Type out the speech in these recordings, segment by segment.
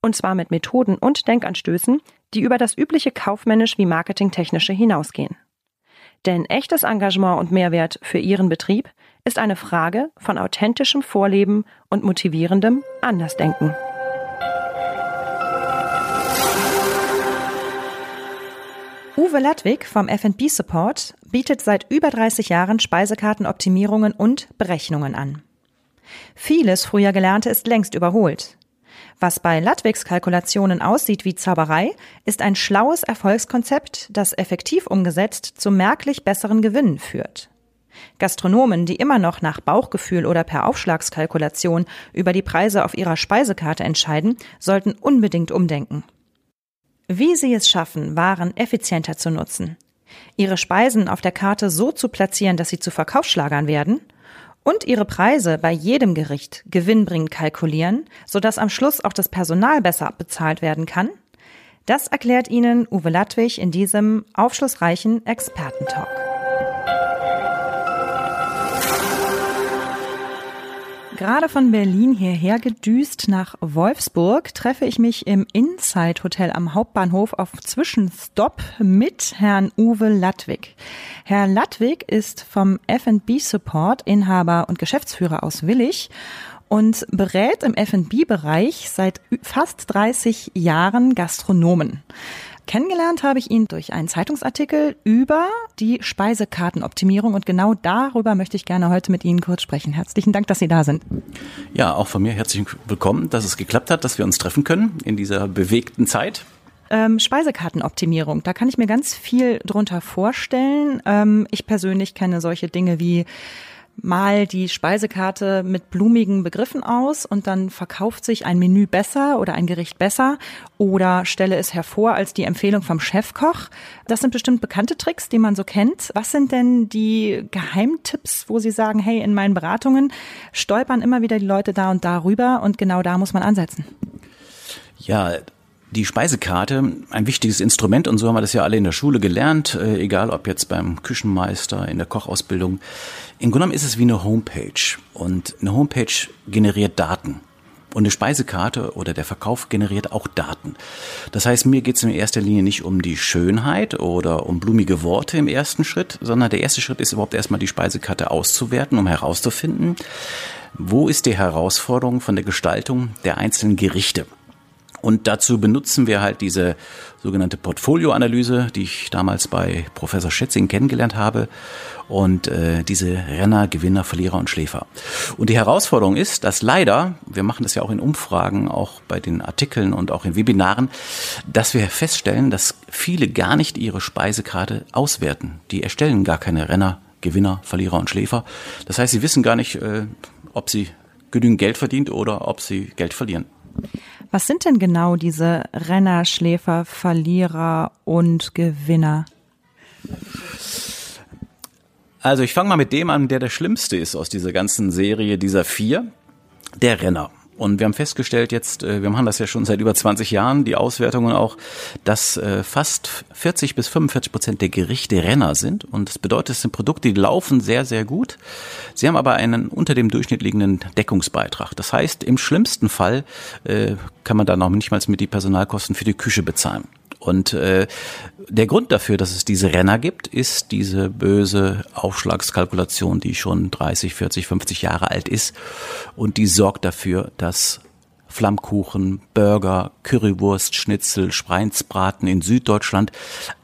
Und zwar mit Methoden und Denkanstößen, die über das übliche kaufmännisch wie marketingtechnische hinausgehen. Denn echtes Engagement und Mehrwert für Ihren Betrieb ist eine Frage von authentischem Vorleben und motivierendem Andersdenken. Uwe Ladwig vom F&B Support bietet seit über 30 Jahren Speisekartenoptimierungen und Berechnungen an. Vieles früher Gelernte ist längst überholt. Was bei Ladwigs Kalkulationen aussieht wie Zauberei, ist ein schlaues Erfolgskonzept, das effektiv umgesetzt zu merklich besseren Gewinnen führt. Gastronomen, die immer noch nach Bauchgefühl oder per Aufschlagskalkulation über die Preise auf ihrer Speisekarte entscheiden, sollten unbedingt umdenken. Wie sie es schaffen, Waren effizienter zu nutzen, ihre Speisen auf der Karte so zu platzieren, dass sie zu Verkaufsschlagern werden und ihre Preise bei jedem Gericht gewinnbringend kalkulieren, sodass am Schluss auch das Personal besser bezahlt werden kann? Das erklärt Ihnen Uwe Ladwig in diesem aufschlussreichen Expertentalk. Gerade von Berlin hierher gedüst nach Wolfsburg treffe ich mich im Inside Hotel am Hauptbahnhof auf Zwischenstopp mit Herrn Uwe Ladwig. Herr Ladwig ist vom F&B Support Inhaber und Geschäftsführer aus Willig und berät im F&B-Bereich seit fast 30 Jahren Gastronomen. Kennengelernt habe ich ihn durch einen Zeitungsartikel über die Speisekartenoptimierung und genau darüber möchte ich gerne heute mit Ihnen kurz sprechen. Herzlichen Dank, dass Sie da sind. Ja, auch von mir herzlich willkommen, dass es geklappt hat, dass wir uns treffen können in dieser bewegten Zeit. Ähm, Speisekartenoptimierung, da kann ich mir ganz viel drunter vorstellen. Ähm, ich persönlich kenne solche Dinge wie mal die Speisekarte mit blumigen Begriffen aus und dann verkauft sich ein Menü besser oder ein Gericht besser oder stelle es hervor als die Empfehlung vom Chefkoch. Das sind bestimmt bekannte Tricks, die man so kennt. Was sind denn die Geheimtipps, wo Sie sagen, hey, in meinen Beratungen stolpern immer wieder die Leute da und da rüber und genau da muss man ansetzen? Ja, die Speisekarte, ein wichtiges Instrument und so haben wir das ja alle in der Schule gelernt, äh, egal ob jetzt beim Küchenmeister, in der Kochausbildung. Im Grunde genommen ist es wie eine Homepage und eine Homepage generiert Daten. Und eine Speisekarte oder der Verkauf generiert auch Daten. Das heißt, mir geht es in erster Linie nicht um die Schönheit oder um blumige Worte im ersten Schritt, sondern der erste Schritt ist überhaupt erstmal die Speisekarte auszuwerten, um herauszufinden, wo ist die Herausforderung von der Gestaltung der einzelnen Gerichte. Und dazu benutzen wir halt diese sogenannte Portfolioanalyse, die ich damals bei Professor Schätzing kennengelernt habe. Und äh, diese Renner, Gewinner, Verlierer und Schläfer. Und die Herausforderung ist, dass leider, wir machen das ja auch in Umfragen, auch bei den Artikeln und auch in Webinaren, dass wir feststellen, dass viele gar nicht ihre Speisekarte auswerten. Die erstellen gar keine Renner, Gewinner, Verlierer und Schläfer. Das heißt, sie wissen gar nicht, äh, ob sie genügend Geld verdient oder ob sie Geld verlieren. Was sind denn genau diese Renner, Schläfer, Verlierer und Gewinner? Also ich fange mal mit dem an, der der schlimmste ist aus dieser ganzen Serie dieser vier, der Renner. Und wir haben festgestellt jetzt, äh, wir machen das ja schon seit über 20 Jahren, die Auswertungen auch, dass äh, fast 40 bis 45 Prozent der Gerichte Renner sind. Und das bedeutet, es sind Produkte, die laufen sehr, sehr gut. Sie haben aber einen unter dem Durchschnitt liegenden Deckungsbeitrag. Das heißt, im schlimmsten Fall äh, kann man dann auch nicht mal mit die Personalkosten für die Küche bezahlen. Und äh, der Grund dafür, dass es diese Renner gibt, ist diese böse Aufschlagskalkulation, die schon 30, 40, 50 Jahre alt ist. Und die sorgt dafür, dass Flammkuchen, Burger, Currywurst, Schnitzel, Spreinsbraten in Süddeutschland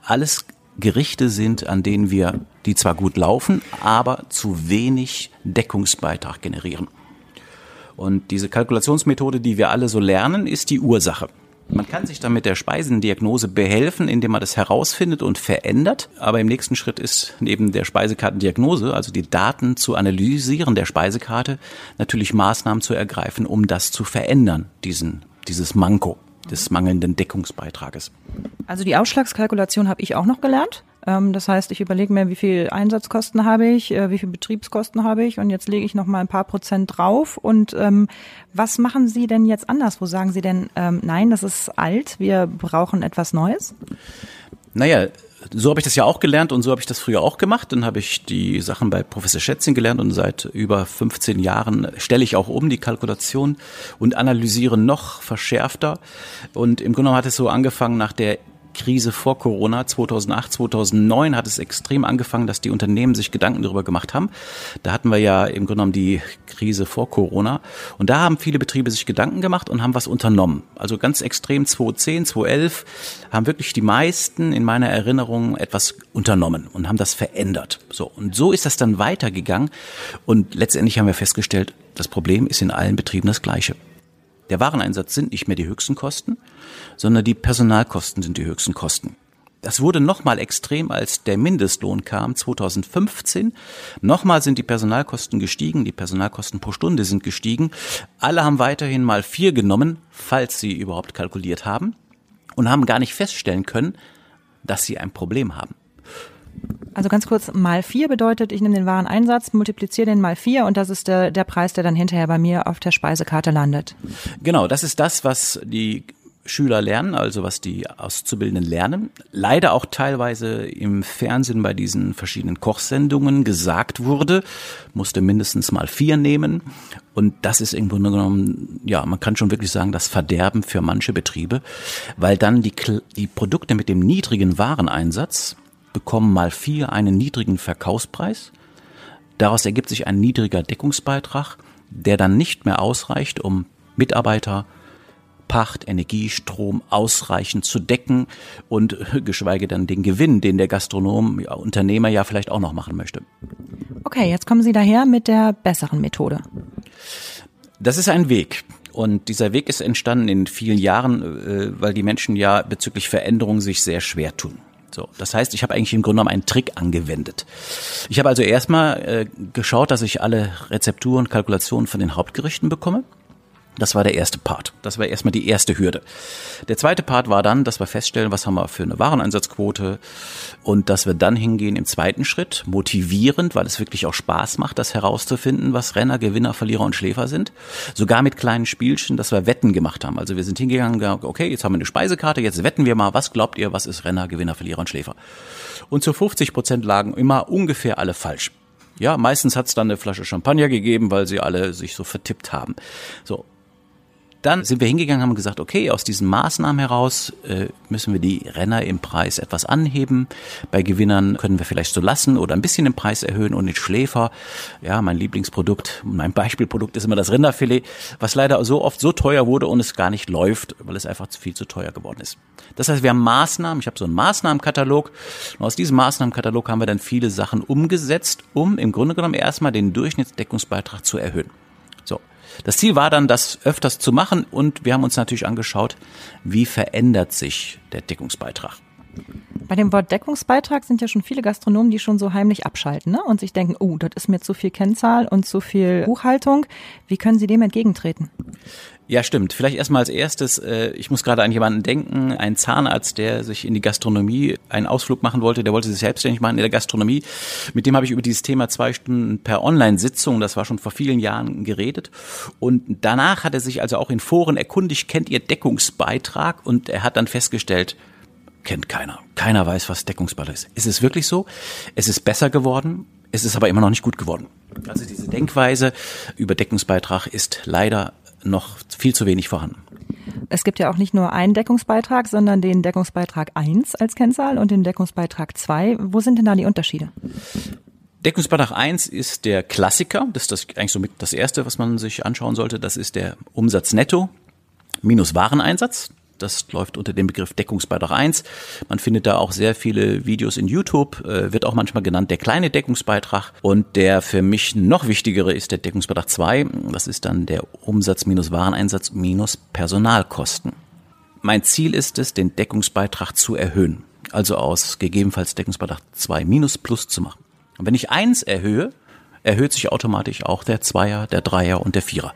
alles Gerichte sind, an denen wir, die zwar gut laufen, aber zu wenig Deckungsbeitrag generieren. Und diese Kalkulationsmethode, die wir alle so lernen, ist die Ursache. Man kann sich dann mit der Speisendiagnose behelfen, indem man das herausfindet und verändert. Aber im nächsten Schritt ist neben der Speisekartendiagnose, also die Daten zu analysieren der Speisekarte, natürlich Maßnahmen zu ergreifen, um das zu verändern, diesen, dieses Manko. des mangelnden Deckungsbeitrages. Also die Ausschlagskalkulation habe ich auch noch gelernt. Ähm, das heißt, ich überlege mir, wie viel Einsatzkosten habe ich, äh, wie viel Betriebskosten habe ich und jetzt lege ich noch mal ein paar Prozent drauf. Und ähm, was machen Sie denn jetzt anders? Wo sagen Sie denn, ähm, nein, das ist alt, wir brauchen etwas Neues? Naja, so habe ich das ja auch gelernt und so habe ich das früher auch gemacht. Dann habe ich die Sachen bei Professor Schätzing gelernt und seit über 15 Jahren stelle ich auch um die Kalkulation und analysiere noch verschärfter. Und im Grunde hat es so angefangen nach der Krise vor Corona 2008, 2009 hat es extrem angefangen, dass die Unternehmen sich Gedanken darüber gemacht haben. Da hatten wir ja im Grunde genommen die Krise vor Corona und da haben viele Betriebe sich Gedanken gemacht und haben was unternommen. Also ganz extrem 2010, 2011 haben wirklich die meisten in meiner Erinnerung etwas unternommen und haben das verändert. So und so ist das dann weitergegangen und letztendlich haben wir festgestellt, das Problem ist in allen Betrieben das gleiche. Der Wareneinsatz sind nicht mehr die höchsten Kosten, sondern die Personalkosten sind die höchsten Kosten. Das wurde nochmal extrem, als der Mindestlohn kam 2015. Nochmal sind die Personalkosten gestiegen, die Personalkosten pro Stunde sind gestiegen. Alle haben weiterhin mal vier genommen, falls sie überhaupt kalkuliert haben, und haben gar nicht feststellen können, dass sie ein Problem haben. Also ganz kurz, mal vier bedeutet, ich nehme den Wareneinsatz, multipliziere den mal vier und das ist der, der Preis, der dann hinterher bei mir auf der Speisekarte landet. Genau, das ist das, was die Schüler lernen, also was die Auszubildenden lernen. Leider auch teilweise im Fernsehen bei diesen verschiedenen Kochsendungen gesagt wurde, musste mindestens mal vier nehmen. Und das ist im Grunde genommen, ja, man kann schon wirklich sagen, das Verderben für manche Betriebe, weil dann die, die Produkte mit dem niedrigen Wareneinsatz bekommen mal vier einen niedrigen Verkaufspreis. Daraus ergibt sich ein niedriger Deckungsbeitrag, der dann nicht mehr ausreicht, um Mitarbeiter, Pacht, Energie, Strom ausreichend zu decken und geschweige denn den Gewinn, den der Gastronom, ja, Unternehmer ja vielleicht auch noch machen möchte. Okay, jetzt kommen Sie daher mit der besseren Methode. Das ist ein Weg. Und dieser Weg ist entstanden in vielen Jahren, äh, weil die Menschen ja bezüglich Veränderung sich sehr schwer tun. So, das heißt, ich habe eigentlich im Grunde genommen einen Trick angewendet. Ich habe also erstmal äh, geschaut, dass ich alle Rezepturen, Kalkulationen von den Hauptgerichten bekomme. Das war der erste Part. Das war erstmal die erste Hürde. Der zweite Part war dann, dass wir feststellen, was haben wir für eine Wareneinsatzquote und dass wir dann hingehen im zweiten Schritt, motivierend, weil es wirklich auch Spaß macht, das herauszufinden, was Renner, Gewinner, Verlierer und Schläfer sind. Sogar mit kleinen Spielchen, dass wir Wetten gemacht haben. Also wir sind hingegangen und gesagt, okay, jetzt haben wir eine Speisekarte, jetzt wetten wir mal, was glaubt ihr, was ist Renner, Gewinner, Verlierer und Schläfer? Und zu 50 Prozent lagen immer ungefähr alle falsch. Ja, meistens hat es dann eine Flasche Champagner gegeben, weil sie alle sich so vertippt haben. So, dann sind wir hingegangen haben gesagt, okay, aus diesen Maßnahmen heraus äh, müssen wir die Renner im Preis etwas anheben. Bei Gewinnern können wir vielleicht so lassen oder ein bisschen den Preis erhöhen und den Schläfer, ja, mein Lieblingsprodukt, mein Beispielprodukt ist immer das Rinderfilet, was leider so oft so teuer wurde und es gar nicht läuft, weil es einfach viel zu teuer geworden ist. Das heißt, wir haben Maßnahmen, ich habe so einen Maßnahmenkatalog und aus diesem Maßnahmenkatalog haben wir dann viele Sachen umgesetzt, um im Grunde genommen erstmal den Durchschnittsdeckungsbeitrag zu erhöhen. Das Ziel war dann, das öfters zu machen und wir haben uns natürlich angeschaut, wie verändert sich der Deckungsbeitrag. Bei dem Wort Deckungsbeitrag sind ja schon viele Gastronomen, die schon so heimlich abschalten ne? und sich denken, oh, das ist mir zu viel Kennzahl und zu viel Buchhaltung. Wie können Sie dem entgegentreten? Ja, stimmt. Vielleicht erstmal als erstes, äh, ich muss gerade an jemanden denken, ein Zahnarzt, der sich in die Gastronomie einen Ausflug machen wollte, der wollte sich selbstständig machen in der Gastronomie. Mit dem habe ich über dieses Thema zwei Stunden per Online-Sitzung, das war schon vor vielen Jahren, geredet. Und danach hat er sich also auch in Foren erkundigt, kennt ihr Deckungsbeitrag? Und er hat dann festgestellt, kennt keiner. Keiner weiß, was Deckungsbeitrag ist. Ist es wirklich so? Es ist besser geworden, es ist aber immer noch nicht gut geworden. Also diese Denkweise über Deckungsbeitrag ist leider noch viel zu wenig vorhanden. Es gibt ja auch nicht nur einen Deckungsbeitrag, sondern den Deckungsbeitrag 1 als Kennzahl und den Deckungsbeitrag 2. Wo sind denn da die Unterschiede? Deckungsbeitrag 1 ist der Klassiker. Das ist das eigentlich so mit das erste, was man sich anschauen sollte. Das ist der Umsatz netto minus Wareneinsatz. Das läuft unter dem Begriff Deckungsbeitrag 1. Man findet da auch sehr viele Videos in YouTube, äh, wird auch manchmal genannt der kleine Deckungsbeitrag. Und der für mich noch wichtigere ist der Deckungsbeitrag 2. Das ist dann der Umsatz minus Wareneinsatz minus Personalkosten. Mein Ziel ist es, den Deckungsbeitrag zu erhöhen. Also aus gegebenenfalls Deckungsbeitrag 2 minus plus zu machen. Und wenn ich eins erhöhe, erhöht sich automatisch auch der Zweier, der Dreier und der Vierer.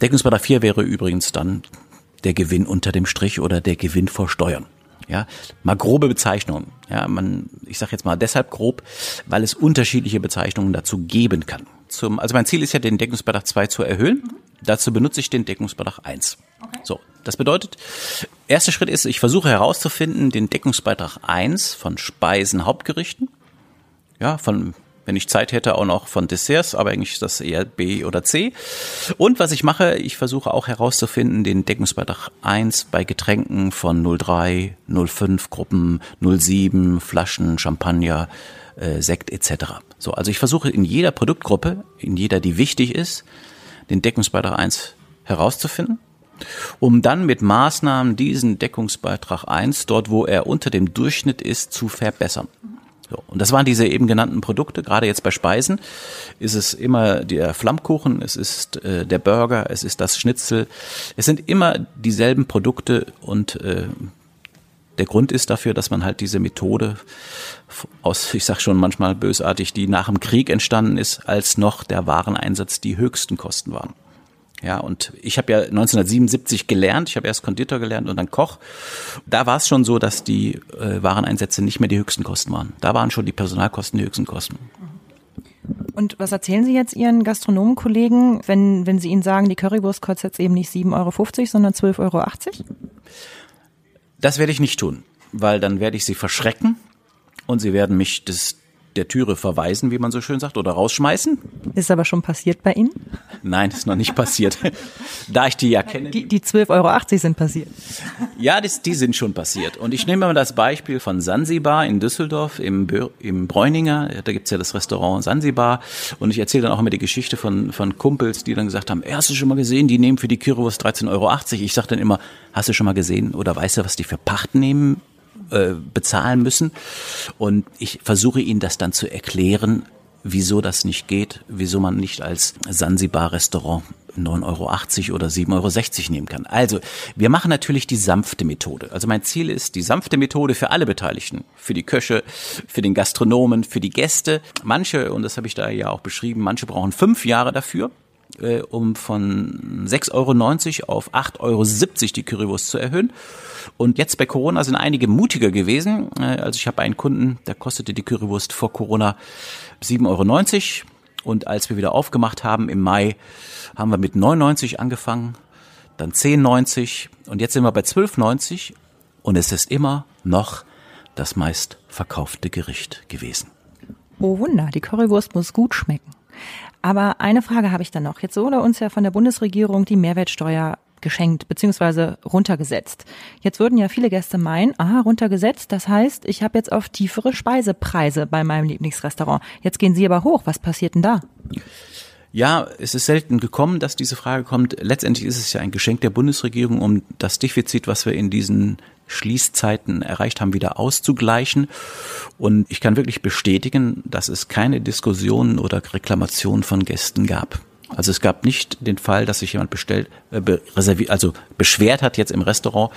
Deckungsbeitrag 4 wäre übrigens dann der Gewinn unter dem Strich oder der Gewinn vor Steuern. Ja, mal grobe Bezeichnungen. Ja, man, ich sage jetzt mal deshalb grob, weil es unterschiedliche Bezeichnungen dazu geben kann. Zum, also mein Ziel ist ja, den Deckungsbeitrag 2 zu erhöhen. Mhm. Dazu benutze ich den Deckungsbeitrag 1. Okay. So, das bedeutet, erster Schritt ist, ich versuche herauszufinden, den Deckungsbeitrag 1 von Speisen, Hauptgerichten, ja, von wenn ich Zeit hätte, auch noch von Desserts, aber eigentlich ist das eher B oder C. Und was ich mache, ich versuche auch herauszufinden, den Deckungsbeitrag 1 bei Getränken von 03, 05 Gruppen, 07 Flaschen, Champagner, äh, Sekt etc. So, also ich versuche in jeder Produktgruppe, in jeder, die wichtig ist, den Deckungsbeitrag 1 herauszufinden um dann mit Maßnahmen diesen Deckungsbeitrag 1, dort wo er unter dem Durchschnitt ist, zu verbessern. So, und das waren diese eben genannten Produkte. Gerade jetzt bei Speisen ist es immer der Flammkuchen, es ist äh, der Burger, es ist das Schnitzel. Es sind immer dieselben Produkte und äh, der Grund ist dafür, dass man halt diese Methode aus, ich sag schon manchmal bösartig, die nach dem Krieg entstanden ist, als noch der Wareneinsatz die höchsten Kosten waren. Ja, und ich habe ja 1977 gelernt, ich habe erst Konditor gelernt und dann Koch. Da war es schon so, dass die äh, Wareneinsätze nicht mehr die höchsten Kosten waren. Da waren schon die Personalkosten die höchsten Kosten. Und was erzählen Sie jetzt Ihren Gastronomenkollegen, wenn, wenn Sie ihnen sagen, die Currywurst kostet jetzt eben nicht 7,50 Euro, sondern 12,80 Euro? Das werde ich nicht tun, weil dann werde ich sie verschrecken und sie werden mich des der Türe verweisen, wie man so schön sagt, oder rausschmeißen. Ist aber schon passiert bei Ihnen? Nein, ist noch nicht passiert. da ich die ja kenne. Die, die 12,80 Euro sind passiert. Ja, das, die sind schon passiert. Und ich nehme mal das Beispiel von Sansibar in Düsseldorf, im, im Bräuninger. Da gibt's ja das Restaurant Sansibar. Und ich erzähle dann auch immer die Geschichte von, von Kumpels, die dann gesagt haben, hast du schon mal gesehen, die nehmen für die Currywurst 13,80 Euro. Ich sage dann immer, hast du schon mal gesehen oder weißt du, was die für Pacht nehmen äh, bezahlen müssen. Und ich versuche ihnen das dann zu erklären, wieso das nicht geht, wieso man nicht als Sansibar-Restaurant 9,80 Euro oder 7,60 Euro nehmen kann. Also, wir machen natürlich die sanfte Methode. Also mein Ziel ist die sanfte Methode für alle Beteiligten. Für die Köche, für den Gastronomen, für die Gäste. Manche, und das habe ich da ja auch beschrieben, manche brauchen fünf Jahre dafür äh, um von 6,90 Euro auf 8,70 Euro die Currywurst zu erhöhen. Und jetzt bei Corona sind einige mutiger gewesen. Äh, also ich habe einen Kunden, der kostete die Currywurst vor Corona 7,90 Euro. Und als wir wieder aufgemacht haben im Mai, haben wir mit 9,90 angefangen, dann 10,90 und jetzt sind wir bei 12,90 und es ist immer noch das meist verkaufte Gericht gewesen. Oh Wunder, die Currywurst muss gut schmecken. Aber eine Frage habe ich dann noch. Jetzt wurde uns ja von der Bundesregierung die Mehrwertsteuer geschenkt beziehungsweise runtergesetzt. Jetzt würden ja viele Gäste meinen, aha, runtergesetzt, das heißt, ich habe jetzt auf tiefere Speisepreise bei meinem Lieblingsrestaurant. Jetzt gehen sie aber hoch. Was passiert denn da? Ja, es ist selten gekommen, dass diese Frage kommt. Letztendlich ist es ja ein Geschenk der Bundesregierung, um das Defizit, was wir in diesen Schließzeiten erreicht haben, wieder auszugleichen. Und ich kann wirklich bestätigen, dass es keine Diskussionen oder Reklamationen von Gästen gab. Also es gab nicht den Fall, dass sich jemand bestellt, äh, reserviert, also beschwert hat jetzt im Restaurant,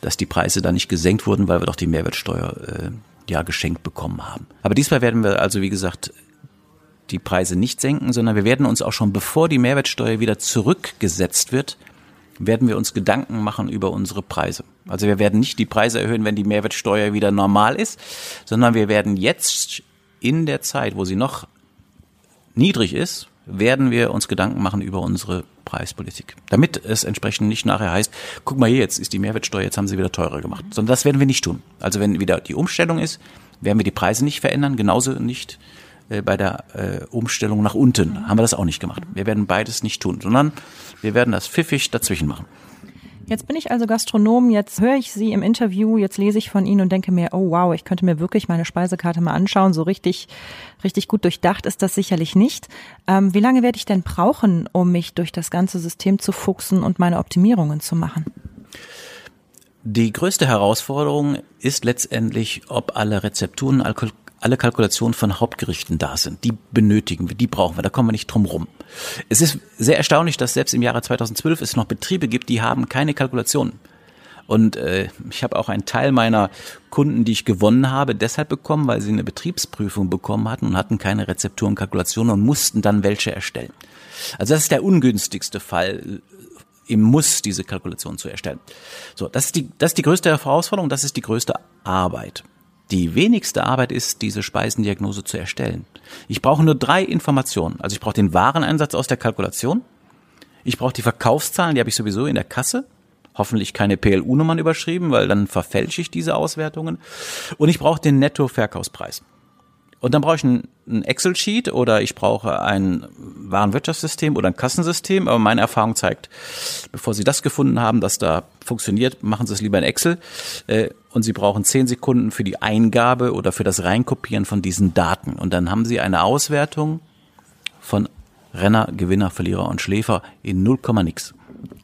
dass die Preise da nicht gesenkt wurden, weil wir doch die Mehrwertsteuer äh, ja geschenkt bekommen haben. Aber diesmal werden wir also wie gesagt die Preise nicht senken, sondern wir werden uns auch schon bevor die Mehrwertsteuer wieder zurückgesetzt wird, werden wir uns Gedanken machen über unsere Preise. Also wir werden nicht die Preise erhöhen, wenn die Mehrwertsteuer wieder normal ist, sondern wir werden jetzt in der Zeit, wo sie noch niedrig ist, werden wir uns Gedanken machen über unsere Preispolitik. Damit es entsprechend nicht nachher heißt, guck mal hier, jetzt ist die Mehrwertsteuer, jetzt haben sie wieder teurer gemacht. Sondern das werden wir nicht tun. Also wenn wieder die Umstellung ist, werden wir die Preise nicht verändern, genauso nicht äh, bei der äh, Umstellung nach unten. Haben wir das auch nicht gemacht. Wir werden beides nicht tun, sondern wir werden das pfiffig dazwischen machen. Jetzt bin ich also Gastronom, jetzt höre ich Sie im Interview, jetzt lese ich von Ihnen und denke mir, oh wow, ich könnte mir wirklich meine Speisekarte mal anschauen. So richtig, richtig gut durchdacht ist das sicherlich nicht. Ähm, wie lange werde ich denn brauchen, um mich durch das ganze System zu fuchsen und meine Optimierungen zu machen? Die größte Herausforderung ist letztendlich, ob alle Rezepturen, alle Kalkulationen von Hauptgerichten da sind. Die benötigen wir, die brauchen wir, da kommen wir nicht drum rum. Es ist sehr erstaunlich, dass selbst im Jahre 2012 es noch Betriebe gibt, die haben keine Kalkulationen. Und äh, ich habe auch einen Teil meiner Kunden, die ich gewonnen habe, deshalb bekommen, weil sie eine Betriebsprüfung bekommen hatten und hatten keine Rezepturen, Kalkulationen und mussten dann welche erstellen. Also das ist der ungünstigste Fall im Muss diese Kalkulation zu erstellen. So, das ist die, das ist die größte Herausforderung, das ist die größte Arbeit. Die wenigste Arbeit ist, diese Speisendiagnose zu erstellen. Ich brauche nur drei Informationen. Also ich brauche den Wareneinsatz aus der Kalkulation. Ich brauche die Verkaufszahlen, die habe ich sowieso in der Kasse. Hoffentlich keine PLU-Nummern überschrieben, weil dann verfälsche ich diese Auswertungen. Und ich brauche den Netto-Verkaufspreis. Und dann brauche ich ein, Excel-Sheet oder ich brauche ein Warenwirtschaftssystem oder ein Kassensystem. Aber meine Erfahrung zeigt, bevor Sie das gefunden haben, dass da funktioniert, machen Sie es lieber in Excel. Äh, und Sie brauchen zehn Sekunden für die Eingabe oder für das Reinkopieren von diesen Daten. Und dann haben Sie eine Auswertung von Renner, Gewinner, Verlierer und Schläfer in 0, nix.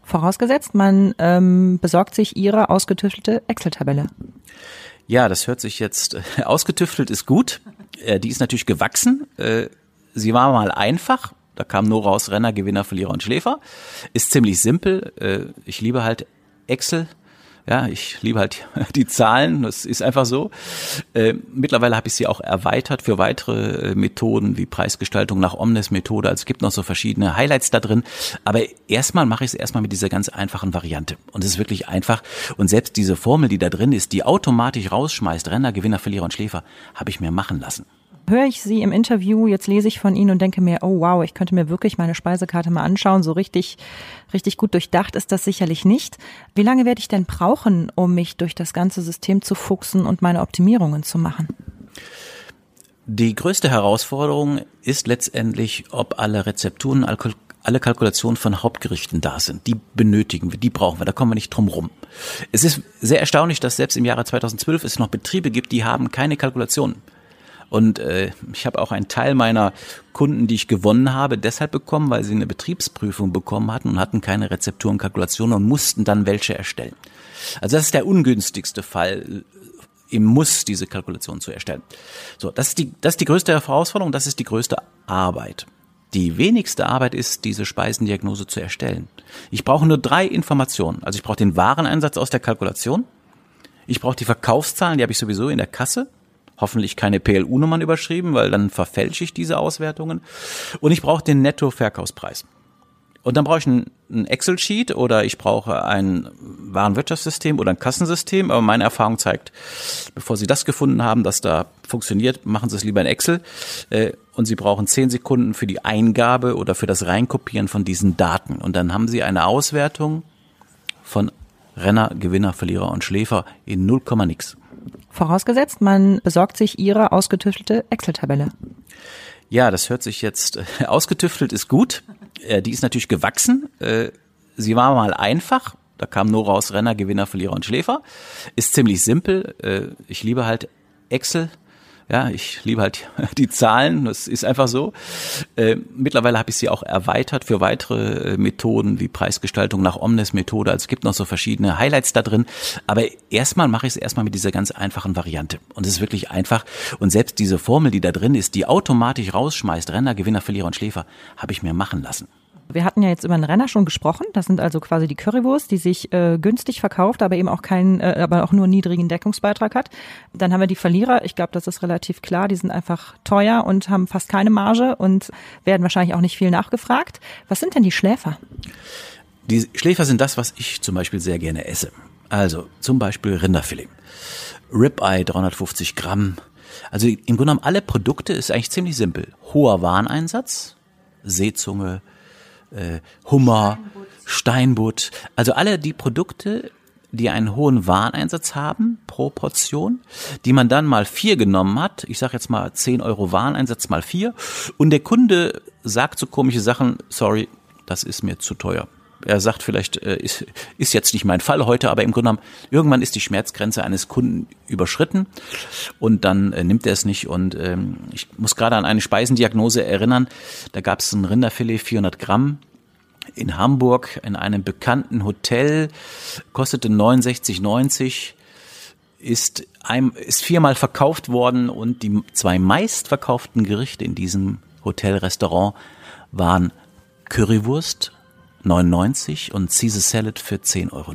Vorausgesetzt, man ähm, besorgt sich Ihre ausgetüftelte Excel-Tabelle. Ja, das hört sich jetzt, ausgetüftelt ist gut. Äh, die ist natürlich gewachsen. Äh, sie war mal einfach. Da kam nur raus Renner, Gewinner, Verlierer und Schläfer. Ist ziemlich simpel. Äh, ich liebe halt Excel. Ja, ich liebe halt die Zahlen, das ist einfach so. Äh, mittlerweile habe ich sie auch erweitert für weitere äh, Methoden wie Preisgestaltung nach Omnes-Methode. Also es gibt noch so verschiedene Highlights da drin. Aber erstmal mache ich es erstmal mit dieser ganz einfachen Variante. Und es ist wirklich einfach. Und selbst diese Formel, die da drin ist, die automatisch rausschmeißt, Renner, Gewinner, Verlierer und Schläfer, habe ich mir machen lassen höre ich Sie im Interview, jetzt lese ich von Ihnen und denke mir, oh wow, ich könnte mir wirklich meine Speisekarte mal anschauen. So richtig, richtig gut durchdacht ist das sicherlich nicht. Wie lange werde ich denn brauchen, um mich durch das ganze System zu fuchsen und meine Optimierungen zu machen? Die größte Herausforderung ist letztendlich, ob alle Rezepturen, alle Kalkulationen von Hauptgerichten da sind. Die benötigen wir, die brauchen wir, da kommen wir nicht drum rum. Es ist sehr erstaunlich, dass selbst im Jahre 2012 es noch Betriebe gibt, die haben keine Kalkulationen. Und äh, ich habe auch einen Teil meiner Kunden, die ich gewonnen habe, deshalb bekommen, weil sie eine Betriebsprüfung bekommen hatten und hatten keine Rezepturen, Kalkulationen und mussten dann welche erstellen. Also das ist der ungünstigste Fall im Muss diese Kalkulation zu erstellen. So, das ist die, das ist die größte Herausforderung, das ist die größte Arbeit. Die wenigste Arbeit ist, diese Speisendiagnose zu erstellen. Ich brauche nur drei Informationen. Also ich brauche den Wareneinsatz aus der Kalkulation. Ich brauche die Verkaufszahlen, die habe ich sowieso in der Kasse hoffentlich keine PLU-Nummern überschrieben, weil dann verfälsche ich diese Auswertungen. Und ich brauche den Netto-Verkaufspreis. Und dann brauche ich ein, Excel-Sheet oder ich brauche ein Warenwirtschaftssystem oder ein Kassensystem. Aber meine Erfahrung zeigt, bevor Sie das gefunden haben, dass da funktioniert, machen Sie es lieber in Excel. Äh, und Sie brauchen zehn Sekunden für die Eingabe oder für das Reinkopieren von diesen Daten. Und dann haben Sie eine Auswertung von Renner, Gewinner, Verlierer und Schläfer in 0, nix. Vorausgesetzt, man besorgt sich Ihre ausgetüftelte Excel-Tabelle. Ja, das hört sich jetzt, äh, ausgetüftelt ist gut. Äh, die ist natürlich gewachsen. Äh, sie war mal einfach. Da kam nur raus Renner, Gewinner, Verlierer und Schläfer. Ist ziemlich simpel. Äh, ich liebe halt Excel. Ja, ich liebe halt die Zahlen, das ist einfach so. Äh, mittlerweile habe ich sie auch erweitert für weitere äh, Methoden wie Preisgestaltung nach Omnes-Methode. Also es gibt noch so verschiedene Highlights da drin. Aber erstmal mache ich es erstmal mit dieser ganz einfachen Variante. Und es ist wirklich einfach. Und selbst diese Formel, die da drin ist, die automatisch rausschmeißt, Renner, Gewinner, Verlierer und Schläfer, habe ich mir machen lassen. Wir hatten ja jetzt über einen Renner schon gesprochen. Das sind also quasi die Currywurst, die sich äh, günstig verkauft, aber eben auch keinen, äh, aber auch nur niedrigen Deckungsbeitrag hat. Dann haben wir die Verlierer. Ich glaube, das ist relativ klar. Die sind einfach teuer und haben fast keine Marge und werden wahrscheinlich auch nicht viel nachgefragt. Was sind denn die Schläfer? Die Schläfer sind das, was ich zum Beispiel sehr gerne esse. Also zum Beispiel Rinderfilet. Ribeye 350 Gramm. Also im Grunde genommen alle Produkte ist eigentlich ziemlich simpel. Hoher Wareneinsatz, Seezunge, äh, Hummer, Steinbutt, also alle die Produkte, die einen hohen Wareneinsatz haben pro Portion, die man dann mal vier genommen hat. Ich sage jetzt mal 10 Euro Wareneinsatz mal vier. Und der Kunde sagt so komische Sachen, sorry, das ist mir zu teuer er sagt vielleicht, äh, ist, ist jetzt nicht mein Fall heute, aber im Grunde genommen, irgendwann ist die Schmerzgrenze eines Kunden überschritten und dann äh, nimmt er es nicht. Und ähm, ich muss gerade an eine Speisendiagnose erinnern. Da gab es ein Rinderfilet 400 Gramm in Hamburg in einem bekannten Hotel, kostete 69,90 ist, ein, ist viermal verkauft worden und die zwei meistverkauften Gerichte in diesem Hotelrestaurant waren Currywurst 99 und Caesar Salad für 10,90 Euro.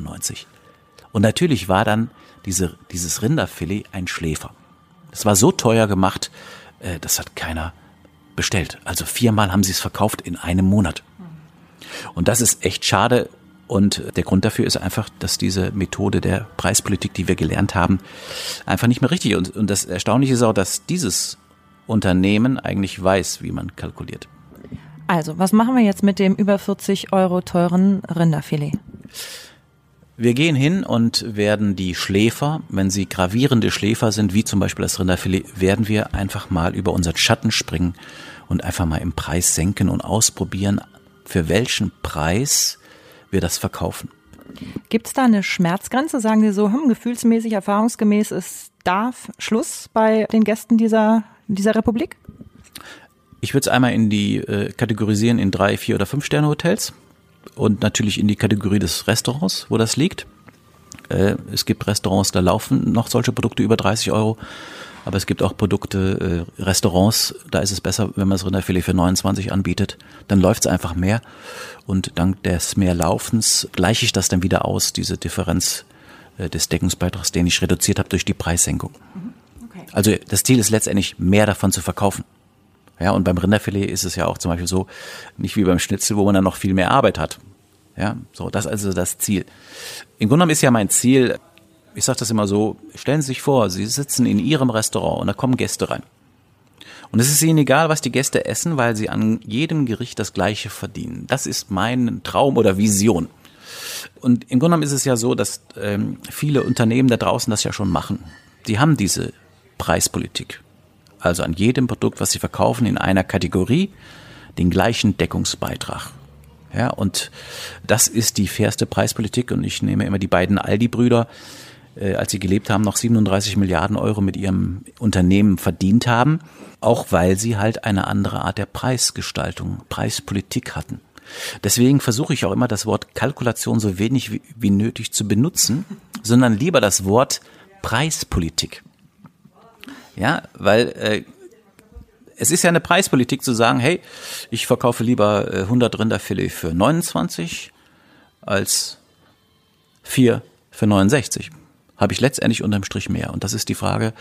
Und natürlich war dann diese, dieses Rinderfilet ein Schläfer. Es war so teuer gemacht, äh, das hat keiner bestellt. Also viermal haben sie es verkauft in einem Monat. Und das ist echt schade. Und der Grund dafür ist einfach, dass diese Methode der Preispolitik, die wir gelernt haben, einfach nicht mehr richtig ist. Und das Erstaunliche ist auch, dass dieses Unternehmen eigentlich weiß, wie man kalkuliert. Also, was machen wir jetzt mit dem über 40 Euro teuren Rinderfilet? Wir gehen hin und werden die Schläfer, wenn sie gravierende Schläfer sind, wie zum Beispiel das Rinderfilet, werden wir einfach mal über unseren Schatten springen und einfach mal im Preis senken und ausprobieren, für welchen Preis wir das verkaufen. Gibt es da eine Schmerzgrenze? Sagen Sie so, hm, gefühlsmäßig, erfahrungsgemäß ist da Schluss bei den Gästen dieser, dieser Republik? Ich würde es einmal in die äh, kategorisieren in drei, vier oder fünf Sterne Hotels und natürlich in die Kategorie des Restaurants, wo das liegt. Äh, es gibt Restaurants, da laufen noch solche Produkte über 30 Euro. Aber es gibt auch Produkte, äh, Restaurants, da ist es besser, wenn man das Rinderfilet für 29 anbietet. Dann läuft es einfach mehr. Und dank des mehr Laufens gleiche ich das dann wieder aus, diese Differenz äh, des Deckungsbeitrags, den ich reduziert habe durch die Preissenkung. Mhm. Okay. Also das Ziel ist letztendlich, mehr davon zu verkaufen. Ja, und beim Rinderfilet ist es ja auch zum Beispiel so, nicht wie beim Schnitzel, wo man dann noch viel mehr Arbeit hat. Ja, so, das ist also das Ziel. Im Grunde genommen ist ja mein Ziel, ich sage das immer so, stellen Sie sich vor, Sie sitzen in Ihrem Restaurant und da kommen Gäste rein. Und es ist Ihnen egal, was die Gäste essen, weil sie an jedem Gericht das Gleiche verdienen. Das ist mein Traum oder Vision. Und im Grunde genommen ist es ja so, dass ähm, viele Unternehmen da draußen das ja schon machen. Die haben diese Preispolitik also an jedem Produkt, was sie verkaufen, in einer Kategorie den gleichen Deckungsbeitrag. Ja, und das ist die fairste Preispolitik. Und ich nehme immer die beiden Aldi-Brüder, äh, als sie gelebt haben, noch 37 Milliarden Euro mit ihrem Unternehmen verdient haben, auch weil sie halt eine andere Art der Preisgestaltung, Preispolitik hatten. Deswegen versuche ich auch immer das Wort Kalkulation so wenig wie, wie nötig zu benutzen, sondern lieber das Wort Preispolitik. Ja, weil äh, es ist ja eine Preispolitik zu sagen, hey, ich verkaufe lieber äh, 100 Rinderfilet für 29 als 4 für 69. Habe ich letztendlich unterm Strich mehr. Und das ist die Frage,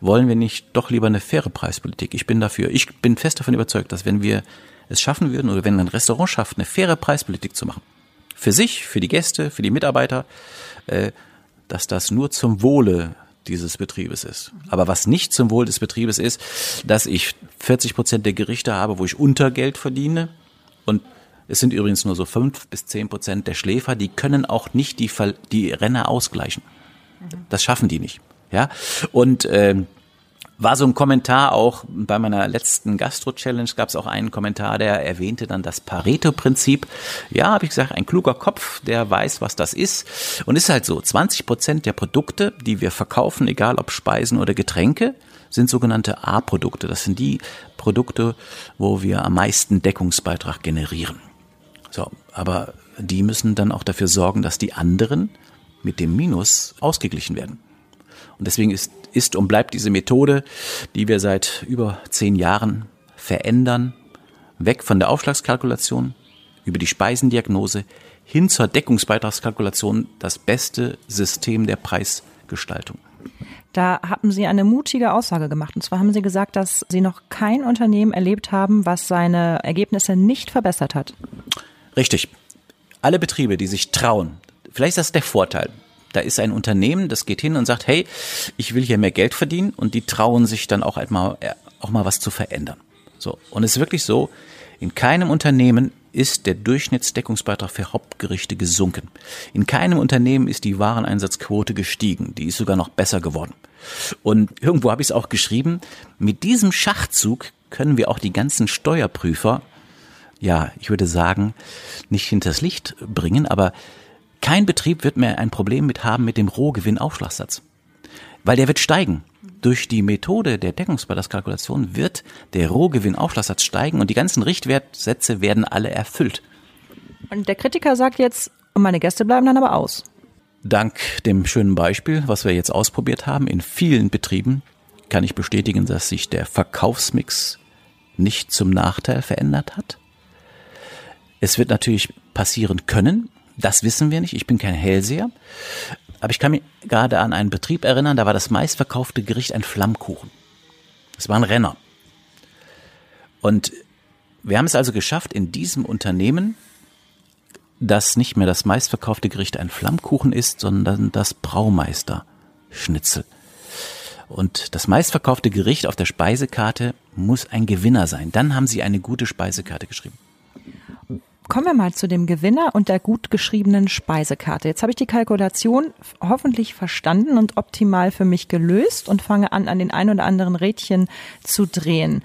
wollen wir nicht doch lieber eine faire Preispolitik? Ich bin dafür. Ich bin fest davon überzeugt, dass wenn wir es schaffen würden oder wenn ein Restaurant schafft, eine faire Preispolitik zu machen, für sich, für die Gäste, für die Mitarbeiter, äh, dass das nur zum Wohle dieses Betriebes ist. Aber was nicht zum Wohl des Betriebes ist, dass ich 40 Prozent der Gerichte habe, wo ich Untergeld verdiene und es sind übrigens nur so fünf bis zehn Prozent der Schläfer, die können auch nicht die, die Renner ausgleichen. Das schaffen die nicht. Ja, und ähm, war so ein Kommentar auch bei meiner letzten Gastro-Challenge gab es auch einen Kommentar, der erwähnte dann das Pareto-Prinzip. Ja, habe ich gesagt, ein kluger Kopf, der weiß, was das ist. Und ist halt so, 20 Prozent der Produkte, die wir verkaufen, egal ob Speisen oder Getränke, sind sogenannte A-Produkte. Das sind die Produkte, wo wir am meisten Deckungsbeitrag generieren. So, aber die müssen dann auch dafür sorgen, dass die anderen mit dem Minus ausgeglichen werden. Und deswegen ist, ist und bleibt diese Methode, die wir seit über zehn Jahren verändern, weg von der Aufschlagskalkulation über die Speisendiagnose hin zur Deckungsbeitragskalkulation das beste System der Preisgestaltung. Da haben Sie eine mutige Aussage gemacht. Und zwar haben Sie gesagt, dass Sie noch kein Unternehmen erlebt haben, was seine Ergebnisse nicht verbessert hat. Richtig. Alle Betriebe, die sich trauen, vielleicht ist das der Vorteil. Da ist ein Unternehmen, das geht hin und sagt, hey, ich will hier mehr Geld verdienen und die trauen sich dann auch einmal, äh, auch mal was zu verändern. So. Und es ist wirklich so, in keinem Unternehmen ist der Durchschnittsdeckungsbeitrag für Hauptgerichte gesunken. In keinem Unternehmen ist die Wareneinsatzquote gestiegen. Die ist sogar noch besser geworden. Und irgendwo habe ich es auch geschrieben, mit diesem Schachzug können wir auch die ganzen Steuerprüfer, ja, ich würde sagen, nicht hinters Licht bringen, aber kein Betrieb wird mehr ein Problem mit haben mit dem Rohgewinnaufschlagssatz. Weil der wird steigen. Durch die Methode der Deckungsbeitragskalkulation wird der Rohgewinnaufschlagssatz steigen und die ganzen Richtwertsätze werden alle erfüllt. Und der Kritiker sagt jetzt, meine Gäste bleiben dann aber aus. Dank dem schönen Beispiel, was wir jetzt ausprobiert haben, in vielen Betrieben kann ich bestätigen, dass sich der Verkaufsmix nicht zum Nachteil verändert hat. Es wird natürlich passieren können, das wissen wir nicht. Ich bin kein Hellseher. Aber ich kann mich gerade an einen Betrieb erinnern, da war das meistverkaufte Gericht ein Flammkuchen. Das war ein Renner. Und wir haben es also geschafft, in diesem Unternehmen dass nicht mehr das meistverkaufte Gericht ein Flammkuchen ist, sondern das Braumeister-Schnitzel. Und das meistverkaufte Gericht auf der Speisekarte muss ein Gewinner sein. Dann haben Sie eine gute Speisekarte geschrieben. Kommen wir mal zu dem Gewinner und der gut geschriebenen Speisekarte. Jetzt habe ich die Kalkulation hoffentlich verstanden und optimal für mich gelöst und fange an, an den ein oder anderen Rädchen zu drehen.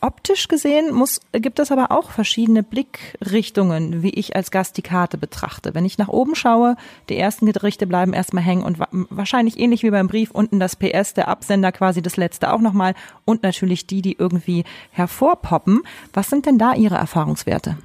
Optisch gesehen muss, gibt es aber auch verschiedene Blickrichtungen, wie ich als Gast die Karte betrachte. Wenn ich nach oben schaue, die ersten Gerichte bleiben erstmal hängen und wahrscheinlich ähnlich wie beim Brief unten das PS, der Absender quasi das letzte auch nochmal und natürlich die, die irgendwie hervorpoppen. Was sind denn da Ihre Erfahrungswerte?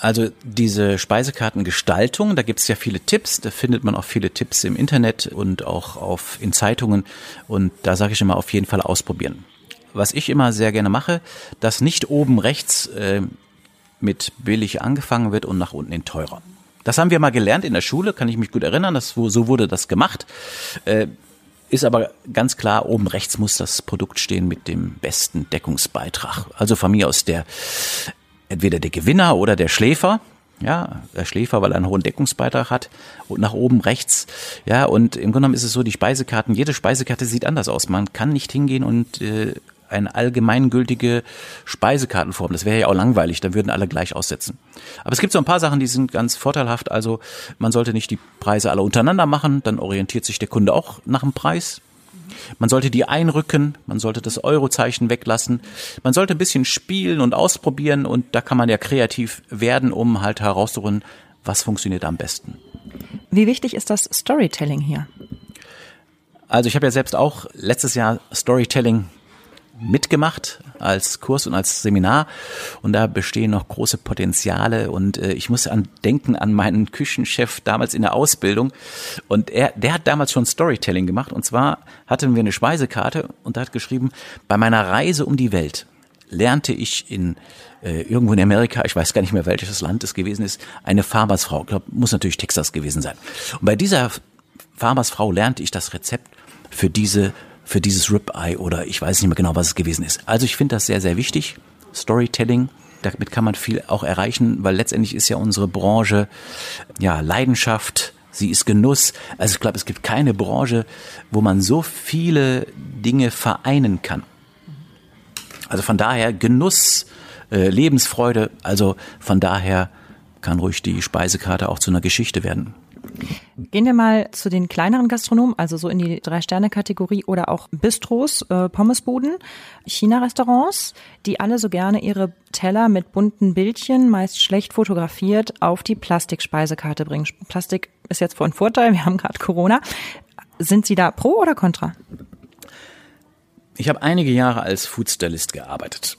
Also diese Speisekartengestaltung, da gibt es ja viele Tipps, da findet man auch viele Tipps im Internet und auch auf, in Zeitungen und da sage ich immer auf jeden Fall ausprobieren was ich immer sehr gerne mache, dass nicht oben rechts äh, mit billig angefangen wird und nach unten in teurer. Das haben wir mal gelernt in der Schule, kann ich mich gut erinnern, dass, so wurde das gemacht. Äh, ist aber ganz klar, oben rechts muss das Produkt stehen mit dem besten Deckungsbeitrag. Also von mir aus der, entweder der Gewinner oder der Schläfer. Ja, der Schläfer, weil er einen hohen Deckungsbeitrag hat und nach oben rechts. Ja, und im Grunde genommen ist es so, die Speisekarten, jede Speisekarte sieht anders aus. Man kann nicht hingehen und äh, eine allgemeingültige Speisekartenform. Das wäre ja auch langweilig, dann würden alle gleich aussetzen. Aber es gibt so ein paar Sachen, die sind ganz vorteilhaft. Also man sollte nicht die Preise alle untereinander machen, dann orientiert sich der Kunde auch nach dem Preis. Man sollte die einrücken, man sollte das Eurozeichen weglassen. Man sollte ein bisschen spielen und ausprobieren und da kann man ja kreativ werden, um halt herauszuholen, was funktioniert am besten. Wie wichtig ist das Storytelling hier? Also ich habe ja selbst auch letztes Jahr Storytelling mitgemacht als Kurs und als Seminar. Und da bestehen noch große Potenziale. Und äh, ich muss an denken an meinen Küchenchef damals in der Ausbildung. Und er der hat damals schon Storytelling gemacht. Und zwar hatten wir eine Speisekarte. Und er hat geschrieben bei meiner Reise um die Welt lernte ich in äh, irgendwo in Amerika, ich weiß gar nicht mehr welches Land es gewesen ist, eine Farmersfrau, glaube muss natürlich Texas gewesen sein. Und bei dieser Farmersfrau lernte ich das Rezept für diese für dieses Ribeye oder ich weiß nicht mehr genau, was es gewesen ist. Also ich finde das sehr, sehr wichtig. Storytelling. Damit kann man viel auch erreichen, weil letztendlich ist ja unsere Branche ja Leidenschaft, sie ist Genuss. Also ich glaube, es gibt keine Branche, wo man so viele Dinge vereinen kann. Also von daher Genuss, äh, Lebensfreude, also von daher kann ruhig die Speisekarte auch zu einer Geschichte werden. Gehen wir mal zu den kleineren Gastronomen, also so in die Drei-Sterne-Kategorie oder auch Bistros, äh, Pommesbuden, China-Restaurants, die alle so gerne ihre Teller mit bunten Bildchen, meist schlecht fotografiert, auf die Plastikspeisekarte bringen. Plastik ist jetzt von Vorteil, wir haben gerade Corona. Sind Sie da pro oder contra? Ich habe einige Jahre als Foodstylist gearbeitet.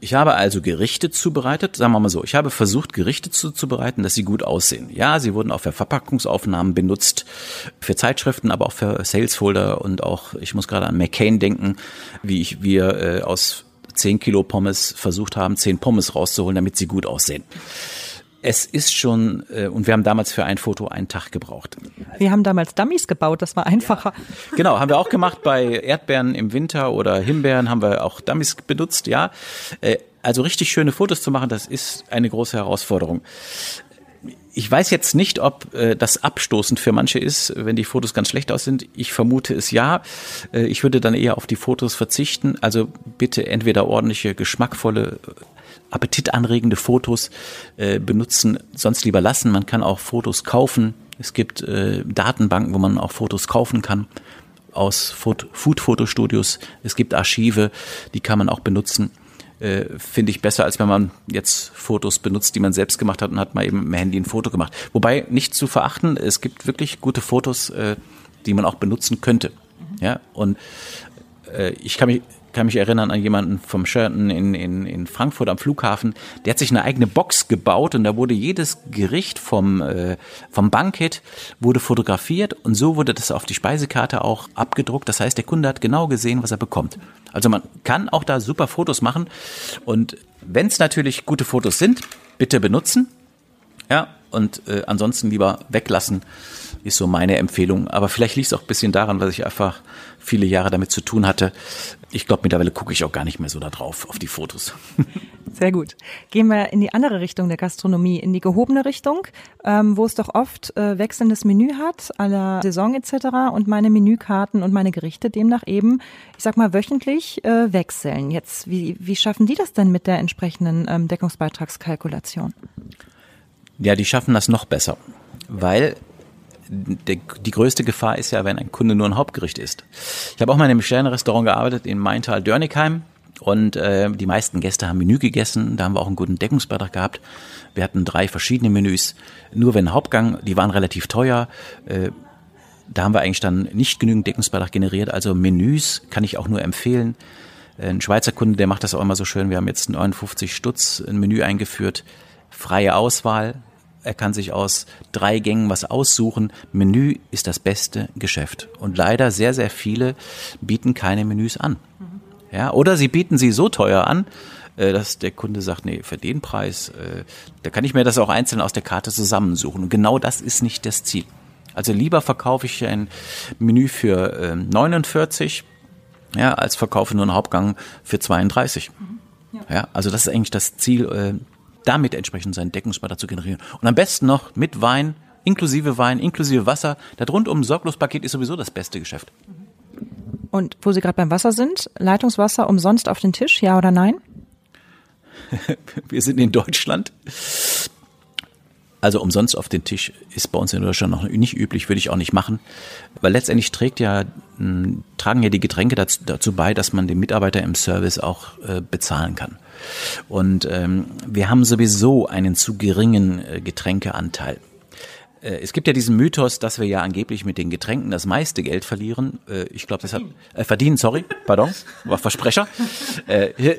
Ich habe also Gerichte zubereitet, sagen wir mal so, ich habe versucht, Gerichte zuzubereiten, dass sie gut aussehen. Ja, sie wurden auch für Verpackungsaufnahmen benutzt, für Zeitschriften, aber auch für Salesfolder und auch, ich muss gerade an McCain denken, wie ich, wir äh, aus 10 Kilo Pommes versucht haben, 10 Pommes rauszuholen, damit sie gut aussehen. Es ist schon, äh, und wir haben damals für ein Foto einen Tag gebraucht. Wir haben damals Dummies gebaut, das war einfacher. Ja, genau, haben wir auch gemacht bei Erdbeeren im Winter oder Himbeeren haben wir auch Dummies benutzt, ja. Äh, also richtig schöne Fotos zu machen, das ist eine große Herausforderung. Ich weiß jetzt nicht, ob äh, das abstoßend für manche ist, wenn die Fotos ganz schlecht aus sind. Ich vermute es ja. Äh, ich würde dann eher auf die Fotos verzichten. Also bitte entweder ordentliche, geschmackvolle appetitanregende Fotos äh, benutzen, sonst lieber lassen. Man kann auch Fotos kaufen. Es gibt äh, Datenbanken, wo man auch Fotos kaufen kann aus Food-Fotostudios. Es gibt Archive, die kann man auch benutzen. Äh, Finde ich besser, als wenn man jetzt Fotos benutzt, die man selbst gemacht hat und hat mal eben dem Handy ein Foto gemacht. Wobei nicht zu verachten, es gibt wirklich gute Fotos, äh, die man auch benutzen könnte. Ja, und äh, ich kann mich kann mich erinnern an jemanden vom Sheraton in, in, in Frankfurt am Flughafen, der hat sich eine eigene Box gebaut und da wurde jedes Gericht vom, äh, vom Bankett wurde fotografiert und so wurde das auf die Speisekarte auch abgedruckt. Das heißt, der Kunde hat genau gesehen, was er bekommt. Also man kann auch da super Fotos machen und wenn es natürlich gute Fotos sind, bitte benutzen. Ja, und äh, ansonsten lieber weglassen, ist so meine Empfehlung. Aber vielleicht liegt es auch ein bisschen daran, weil ich einfach viele Jahre damit zu tun hatte. Ich glaube, mittlerweile gucke ich auch gar nicht mehr so da drauf, auf die Fotos. Sehr gut. Gehen wir in die andere Richtung der Gastronomie, in die gehobene Richtung, ähm, wo es doch oft äh, wechselndes Menü hat, aller Saison etc. und meine Menükarten und meine Gerichte demnach eben, ich sag mal, wöchentlich äh, wechseln. Jetzt, wie, wie schaffen die das denn mit der entsprechenden ähm, Deckungsbeitragskalkulation? Ja, die schaffen das noch besser, weil die, die größte Gefahr ist ja, wenn ein Kunde nur ein Hauptgericht isst. Ich habe auch mal in einem Sternenrestaurant gearbeitet in Maintal-Dörnigheim und äh, die meisten Gäste haben Menü gegessen. Da haben wir auch einen guten Deckungsbeitrag gehabt. Wir hatten drei verschiedene Menüs. Nur wenn Hauptgang, die waren relativ teuer. Äh, da haben wir eigentlich dann nicht genügend Deckungsbeitrag generiert. Also Menüs kann ich auch nur empfehlen. Ein Schweizer Kunde, der macht das auch immer so schön. Wir haben jetzt 59 Stutz ein Menü eingeführt. Freie Auswahl, er kann sich aus drei Gängen was aussuchen. Menü ist das beste Geschäft. Und leider sehr, sehr viele bieten keine Menüs an. Ja, oder sie bieten sie so teuer an, äh, dass der Kunde sagt, nee, für den Preis, äh, da kann ich mir das auch einzeln aus der Karte zusammensuchen. Und genau das ist nicht das Ziel. Also lieber verkaufe ich ein Menü für 49, ähm, ja, als verkaufe nur einen Hauptgang für 32. Ja. ja, also das ist eigentlich das Ziel, äh, damit entsprechend seinen Deckungsbeitrag zu generieren. Und am besten noch mit Wein, inklusive Wein, inklusive Wasser. Das rundum Sorglospaket ist sowieso das beste Geschäft. Und wo Sie gerade beim Wasser sind, Leitungswasser umsonst auf den Tisch, ja oder nein? Wir sind in Deutschland. Also umsonst auf den Tisch ist bei uns in Deutschland noch nicht üblich, würde ich auch nicht machen. Weil letztendlich trägt ja, tragen ja die Getränke dazu bei, dass man den Mitarbeiter im Service auch äh, bezahlen kann. Und ähm, wir haben sowieso einen zu geringen äh, Getränkeanteil. Äh, es gibt ja diesen Mythos, dass wir ja angeblich mit den Getränken das meiste Geld verlieren. Äh, ich glaube, das hat äh, verdienen, sorry, pardon, war Versprecher. Äh,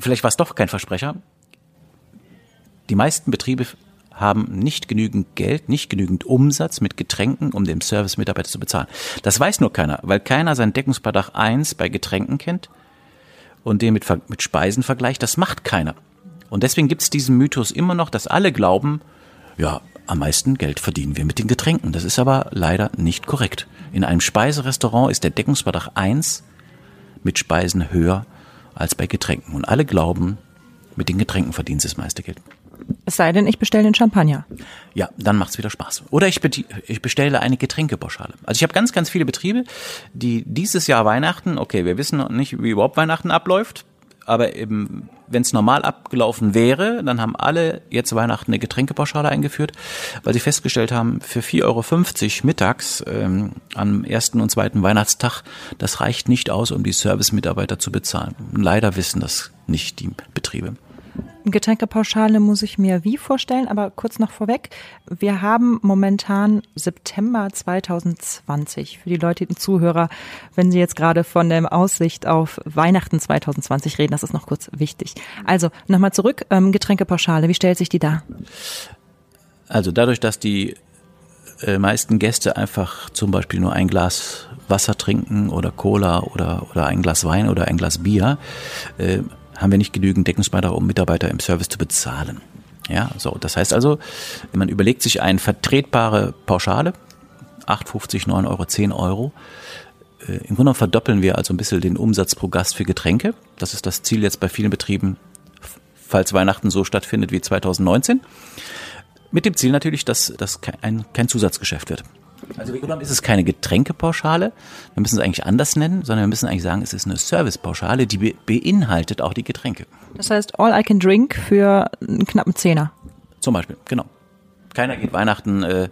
vielleicht war es doch kein Versprecher. Die meisten Betriebe haben nicht genügend Geld, nicht genügend Umsatz mit Getränken, um dem Service-Mitarbeiter zu bezahlen. Das weiß nur keiner, weil keiner seinen Deckungsbeitrag 1 bei Getränken kennt und den mit, mit Speisen vergleicht. Das macht keiner. Und deswegen gibt es diesen Mythos immer noch, dass alle glauben, ja, am meisten Geld verdienen wir mit den Getränken. Das ist aber leider nicht korrekt. In einem Speiserestaurant ist der Deckungsbeitrag 1 mit Speisen höher als bei Getränken. Und alle glauben, mit den Getränken verdienen sie das meiste Geld. Es sei denn, ich bestelle den Champagner. Ja, dann macht's wieder Spaß. Oder ich, ich bestelle eine Getränkepauschale. Also ich habe ganz, ganz viele Betriebe, die dieses Jahr Weihnachten, okay, wir wissen noch nicht, wie überhaupt Weihnachten abläuft, aber eben, wenn es normal abgelaufen wäre, dann haben alle jetzt Weihnachten eine Getränkepauschale eingeführt, weil sie festgestellt haben, für 4,50 Euro mittags ähm, am ersten und zweiten Weihnachtstag, das reicht nicht aus, um die Service-Mitarbeiter zu bezahlen. Leider wissen das nicht die Betriebe. Getränkepauschale muss ich mir wie vorstellen, aber kurz noch vorweg. Wir haben momentan September 2020. Für die Leute, die Zuhörer, wenn Sie jetzt gerade von der Aussicht auf Weihnachten 2020 reden, das ist noch kurz wichtig. Also nochmal zurück, ähm, Getränkepauschale, wie stellt sich die dar? Also dadurch, dass die äh, meisten Gäste einfach zum Beispiel nur ein Glas Wasser trinken oder Cola oder, oder ein Glas Wein oder ein Glas Bier, äh, haben wir nicht genügend Deckungsbeitrag, um Mitarbeiter im Service zu bezahlen. Ja, so. Das heißt also, man überlegt sich eine vertretbare Pauschale, 8,50, 9 Euro, 10 Euro. Äh, Im Grunde verdoppeln wir also ein bisschen den Umsatz pro Gast für Getränke. Das ist das Ziel jetzt bei vielen Betrieben, falls Weihnachten so stattfindet wie 2019. Mit dem Ziel natürlich, dass das kein, kein Zusatzgeschäft wird. Also wie genommen ist es keine Getränkepauschale, wir müssen es eigentlich anders nennen, sondern wir müssen eigentlich sagen, es ist eine Servicepauschale, die be beinhaltet auch die Getränke. Das heißt, all I can drink für einen knappen Zehner. Zum Beispiel, genau. Keiner geht Weihnachten, äh,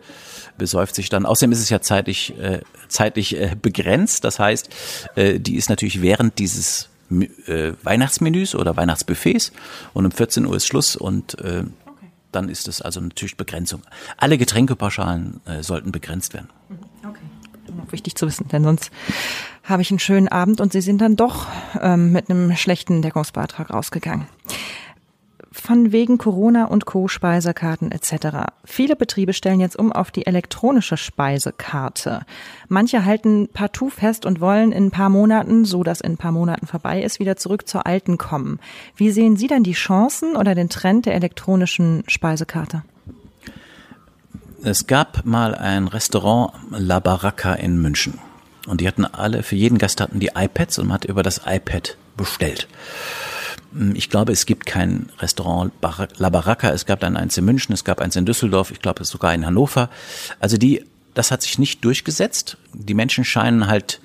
besäuft sich dann. Außerdem ist es ja zeitlich, äh, zeitlich äh, begrenzt. Das heißt, äh, die ist natürlich während dieses äh, Weihnachtsmenüs oder Weihnachtsbuffets und um 14 Uhr ist Schluss und äh, dann ist es also natürlich Begrenzung. Alle Getränkepauschalen äh, sollten begrenzt werden. Mhm. Okay. Wichtig zu wissen, denn sonst habe ich einen schönen Abend und Sie sind dann doch ähm, mit einem schlechten Deckungsbeitrag rausgegangen von wegen Corona und Co. Speisekarten etc. Viele Betriebe stellen jetzt um auf die elektronische Speisekarte. Manche halten partout fest und wollen in ein paar Monaten, so dass in ein paar Monaten vorbei ist, wieder zurück zur alten kommen. Wie sehen Sie denn die Chancen oder den Trend der elektronischen Speisekarte? Es gab mal ein Restaurant La Baracca in München. Und die hatten alle, für jeden Gast hatten die iPads und man hat über das iPad bestellt. Hm, ich glaube, es gibt kein Restaurant La Baracca. Es gab dann eins in München, es gab eins in Düsseldorf, ich glaube sogar in Hannover. Also die, das hat sich nicht durchgesetzt. Die Menschen scheinen halt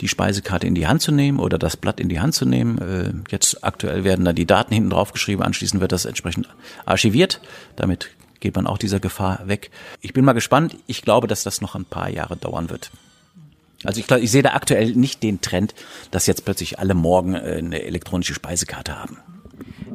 die Speisekarte in die Hand zu nehmen oder das Blatt in die Hand zu nehmen. Äh, jetzt aktuell werden da die Daten hinten drauf geschrieben, anschließend wird das entsprechend archiviert. Damit geht man auch dieser Gefahr weg. Ich bin mal gespannt. Ich glaube, dass das noch ein paar Jahre dauern wird. Also ich glaube, ich sehe da aktuell nicht den Trend, dass jetzt plötzlich alle morgen äh, eine elektronische Speisekarte haben.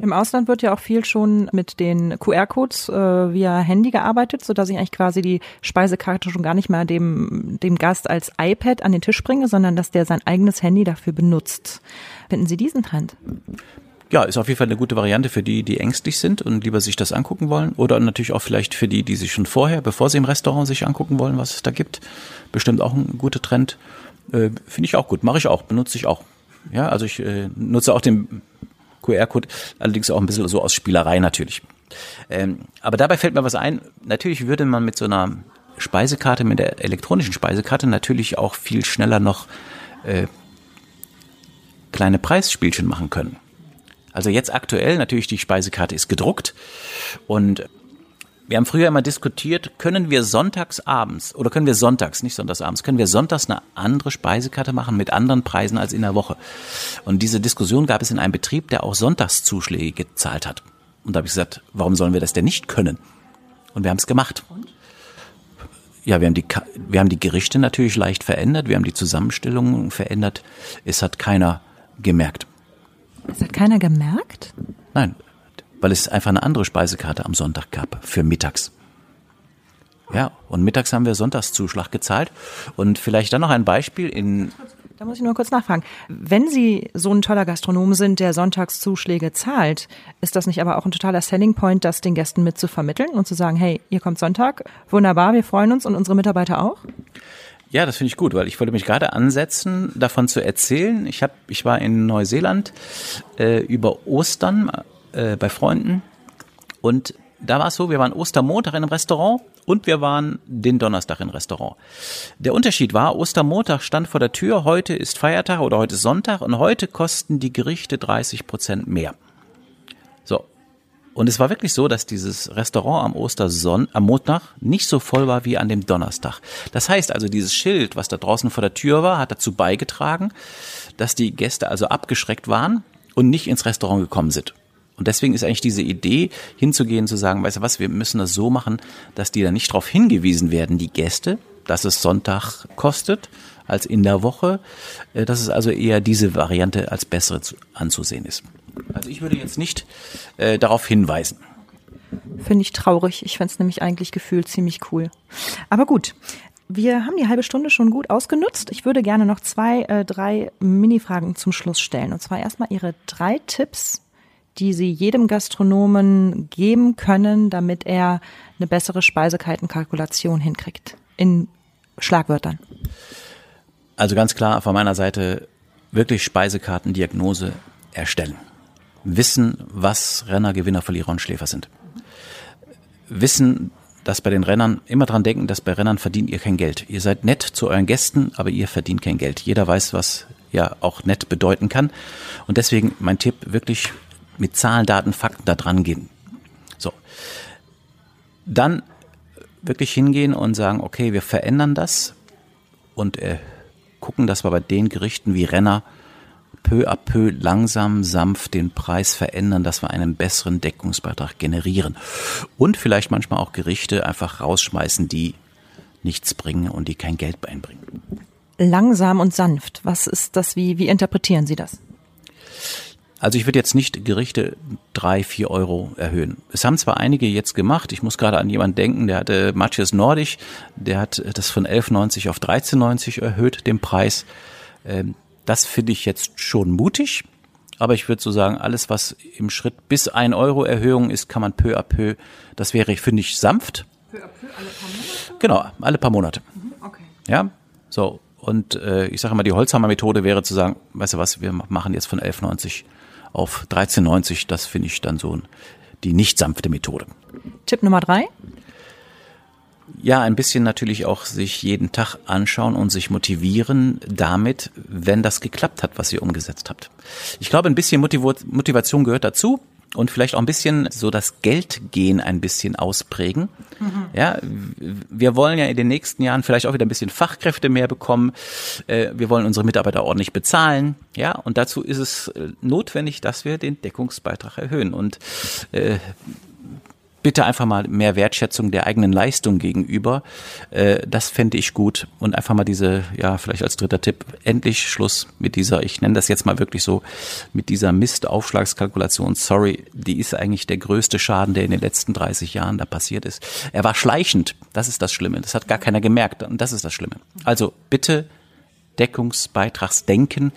Im Ausland wird ja auch viel schon mit den QR-Codes äh, via Handy gearbeitet, so dass ich eigentlich quasi die Speisekarte schon gar nicht mehr dem, dem Gast als iPad an den Tisch bringe, sondern dass der sein eigenes Handy dafür benutzt. Finden Sie diesen Trend? Ja, ist auf jeden Fall eine gute Variante für die, die ängstlich sind und lieber sich das angucken wollen. Oder natürlich auch vielleicht für die, die sich schon vorher, bevor sie im Restaurant sich angucken wollen, was es da gibt. Bestimmt auch ein guter Trend. Äh, Finde ich auch gut. Mache ich auch, benutze ich auch. Ja, also ich äh, nutze auch den QR-Code, allerdings auch ein bisschen so aus Spielerei natürlich. Ähm, aber dabei fällt mir was ein. Natürlich würde man mit so einer Speisekarte, mit der elektronischen Speisekarte natürlich auch viel schneller noch äh, kleine Preisspielchen machen können. Also jetzt aktuell natürlich die Speisekarte ist gedruckt und wir haben früher immer diskutiert, können wir sonntags abends oder können wir sonntags, nicht sonntags abends, können wir sonntags eine andere Speisekarte machen mit anderen Preisen als in der Woche. Und diese Diskussion gab es in einem Betrieb, der auch Sonntagszuschläge gezahlt hat. Und da habe ich gesagt, warum sollen wir das denn nicht können? Und wir haben es gemacht. Ja, wir haben die, wir haben die Gerichte natürlich leicht verändert, wir haben die Zusammenstellung verändert. Es hat keiner gemerkt. Das hat keiner gemerkt? Nein, weil es einfach eine andere Speisekarte am Sonntag gab für mittags. Ja, und mittags haben wir Sonntagszuschlag gezahlt. Und vielleicht dann noch ein Beispiel in. Da muss ich nur kurz nachfragen. Wenn Sie so ein toller Gastronom sind, der Sonntagszuschläge zahlt, ist das nicht aber auch ein totaler Selling Point, das den Gästen mit zu vermitteln und zu sagen, hey, ihr kommt Sonntag, wunderbar, wir freuen uns und unsere Mitarbeiter auch? Ja, das finde ich gut, weil ich wollte mich gerade ansetzen, davon zu erzählen. Ich, hab, ich war in Neuseeland äh, über Ostern äh, bei Freunden und da war es so, wir waren Ostermontag in einem Restaurant und wir waren den Donnerstag im Restaurant. Der Unterschied war, Ostermontag stand vor der Tür, heute ist Feiertag oder heute ist Sonntag und heute kosten die Gerichte 30 Prozent mehr. Und es war wirklich so, dass dieses Restaurant am Osterson am Montag nicht so voll war wie an dem Donnerstag. Das heißt also, dieses Schild, was da draußen vor der Tür war, hat dazu beigetragen, dass die Gäste also abgeschreckt waren und nicht ins Restaurant gekommen sind. Und deswegen ist eigentlich diese Idee, hinzugehen, zu sagen, weißt du was, wir müssen das so machen, dass die da nicht darauf hingewiesen werden, die Gäste, dass es Sonntag kostet als in der Woche, äh, dass es also eher diese Variante als bessere anzusehen ist. Also ich würde jetzt nicht äh, darauf hinweisen. Finde ich traurig. Ich fände es nämlich eigentlich gefühlt ziemlich cool. Aber gut, wir haben die halbe Stunde schon gut ausgenutzt. Ich würde gerne noch zwei, äh, drei Mini-Fragen zum Schluss stellen. Und zwar erstmal Ihre drei Tipps, die Sie jedem Gastronomen geben können, damit er eine bessere Speisekartenkalkulation hinkriegt. In Schlagwörtern. Also ganz klar von meiner Seite wirklich Speisekartendiagnose erstellen wissen, was Renner, Gewinner, Verlierer und Schläfer sind. Wissen, dass bei den Rennern immer dran denken, dass bei Rennern verdient ihr kein Geld. Ihr seid nett zu euren Gästen, aber ihr verdient kein Geld. Jeder weiß, was ja auch nett bedeuten kann. Und deswegen mein Tipp, wirklich mit Zahlen, Daten, Fakten da dran gehen. So. Dann wirklich hingehen und sagen, okay, wir verändern das und äh, gucken, dass wir bei den Gerichten wie Renner peu à peu langsam, sanft den Preis verändern, dass wir einen besseren Deckungsbeitrag generieren. Und vielleicht manchmal auch Gerichte einfach rausschmeißen, die nichts bringen und die kein Geld einbringen. Langsam und sanft. Was ist das? Wie, wie interpretieren Sie das? Also ich würde jetzt nicht Gerichte drei, vier Euro erhöhen. Es haben zwar einige jetzt gemacht, ich muss gerade an jemanden denken, der hatte Matthias Nordisch, der hat das von 11,90 auf 13,90 erhöht, den Preis. Das finde ich jetzt schon mutig. Aber ich würde so sagen, alles, was im Schritt bis ein Euro Erhöhung ist, kann man peu à peu, das wäre, finde ich, sanft. Peu à peu, alle paar Monate? Genau, alle paar Monate. Mhm, okay. Ja, so. Und äh, ich sage immer, die Holzhammer-Methode wäre zu sagen, weißt du was, wir machen jetzt von 11,90 auf 13,90. Das finde ich dann so die nicht sanfte Methode. Tipp Nummer drei? Ja, ein bisschen natürlich auch sich jeden Tag anschauen und sich motivieren damit, wenn das geklappt hat, was ihr umgesetzt habt. Ich glaube, ein bisschen Motivation gehört dazu und vielleicht auch ein bisschen so das Geldgehen ein bisschen ausprägen. Mhm. Ja, wir wollen ja in den nächsten Jahren vielleicht auch wieder ein bisschen Fachkräfte mehr bekommen. Äh, wir wollen unsere Mitarbeiter ordentlich bezahlen. Ja, und dazu ist es äh, notwendig, dass wir den Deckungsbeitrag erhöhen. Und äh, bitte einfach mal mehr Wertschätzung der eigenen Leistung gegenüber. Äh, das fände ich gut. Und einfach mal diese, ja, vielleicht als dritter Tipp, endlich Schluss mit dieser, ich nenne das jetzt mal wirklich so, mit dieser Mistaufschlagskalkulation. Sorry, die ist eigentlich der größte Schaden, der in den letzten 30 Jahren da passiert ist. Er war schleichend. Das ist das Schlimme. Das hat gar keiner gemerkt. Und das ist das Schlimme. Also bitte Deckungsbeitragsdenken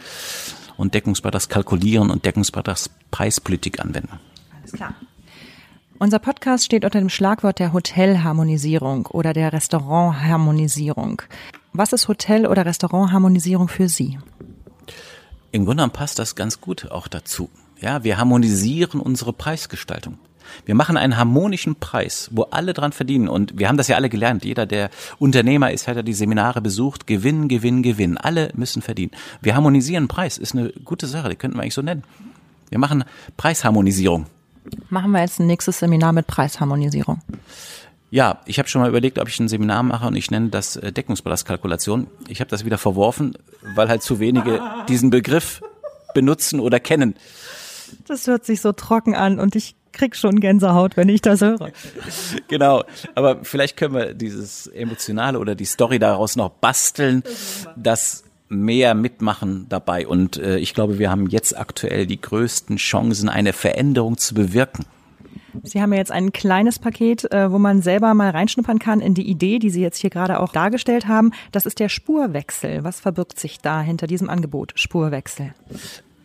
und Deckungsbeitragskalkulieren und Deckungsbeitragspreispolitik anwenden. Alles klar. Unser Podcast steht unter dem Schlagwort der Hotelharmonisierung oder der Restaurantharmonisierung. Was ist Hotel- oder Restaurantharmonisierung für Sie? Im Grunde genommen passt das ganz gut auch dazu. Ja, wir harmonisieren unsere Preisgestaltung. Wir machen einen harmonischen Preis, wo alle dran verdienen. Und wir haben das ja alle gelernt. Jeder, der Unternehmer ist, hat ja die Seminare besucht. Gewinn, Gewinn, Gewinn. Alle müssen verdienen. Wir harmonisieren Preis. Ist eine gute Sache. Die könnten wir eigentlich so nennen. Wir machen Preisharmonisierung. Machen wir jetzt ein nächstes Seminar mit Preisharmonisierung. Ja, ich habe schon mal überlegt, ob ich ein Seminar mache und ich nenne das äh, Deckungsbelastkalkulation. Ich habe das wieder verworfen, weil halt zu wenige diesen Begriff benutzen oder kennen. Das hört sich so trocken an und ich krieg schon Gänsehaut, wenn ich das höre. genau, aber vielleicht können wir dieses emotionale oder die Story daraus noch basteln, dass mehr mitmachen dabei. Und äh, ich glaube, wir haben jetzt aktuell die größten Chancen, eine Veränderung zu bewirken. Sie haben ja jetzt ein kleines Paket, äh, wo man selber mal reinschnuppern kann in die Idee, die Sie jetzt hier gerade auch dargestellt haben. Das ist der Spurwechsel. Was verbirgt sich da hinter diesem Angebot? Spurwechsel.